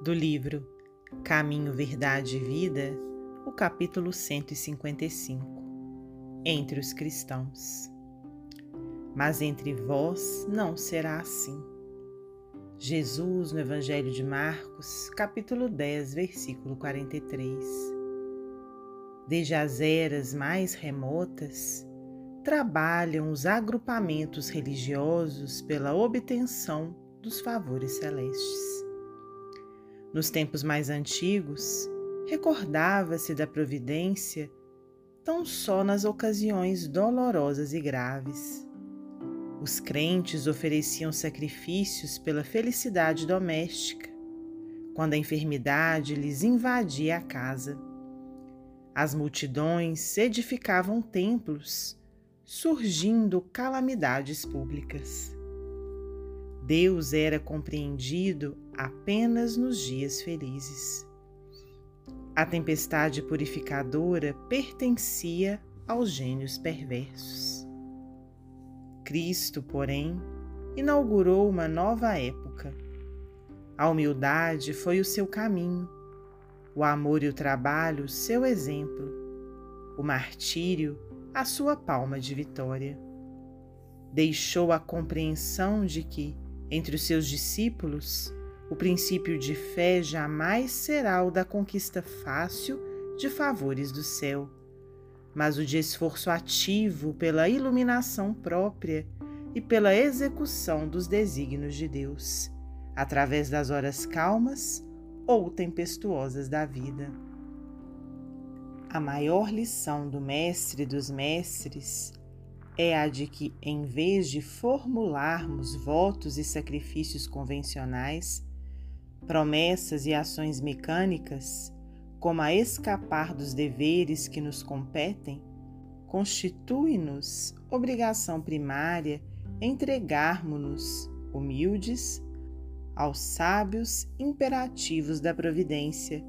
do livro Caminho, Verdade e Vida, o capítulo 155 Entre os cristãos. Mas entre vós não será assim. Jesus, no Evangelho de Marcos, capítulo 10, versículo 43. Desde as eras mais remotas, trabalham os agrupamentos religiosos pela obtenção dos favores celestes. Nos tempos mais antigos, recordava-se da providência tão só nas ocasiões dolorosas e graves. Os crentes ofereciam sacrifícios pela felicidade doméstica, quando a enfermidade lhes invadia a casa. As multidões edificavam templos, surgindo calamidades públicas. Deus era compreendido apenas nos dias felizes. A tempestade purificadora pertencia aos gênios perversos. Cristo, porém, inaugurou uma nova época. A humildade foi o seu caminho, o amor e o trabalho, seu exemplo, o martírio, a sua palma de vitória. Deixou a compreensão de que, entre os seus discípulos, o princípio de fé jamais será o da conquista fácil de favores do céu, mas o de esforço ativo pela iluminação própria e pela execução dos desígnios de Deus, através das horas calmas ou tempestuosas da vida. A maior lição do Mestre dos Mestres é a de que, em vez de formularmos votos e sacrifícios convencionais, promessas e ações mecânicas, como a escapar dos deveres que nos competem, constitui-nos obrigação primária entregarmos-nos humildes aos sábios imperativos da providência,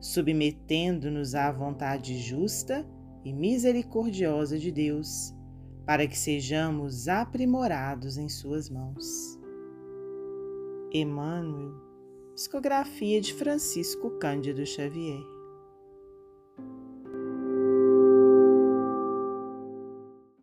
submetendo-nos à vontade justa e misericordiosa de Deus, para que sejamos aprimorados em Suas mãos. Emmanuel Psicografia de Francisco Cândido Xavier.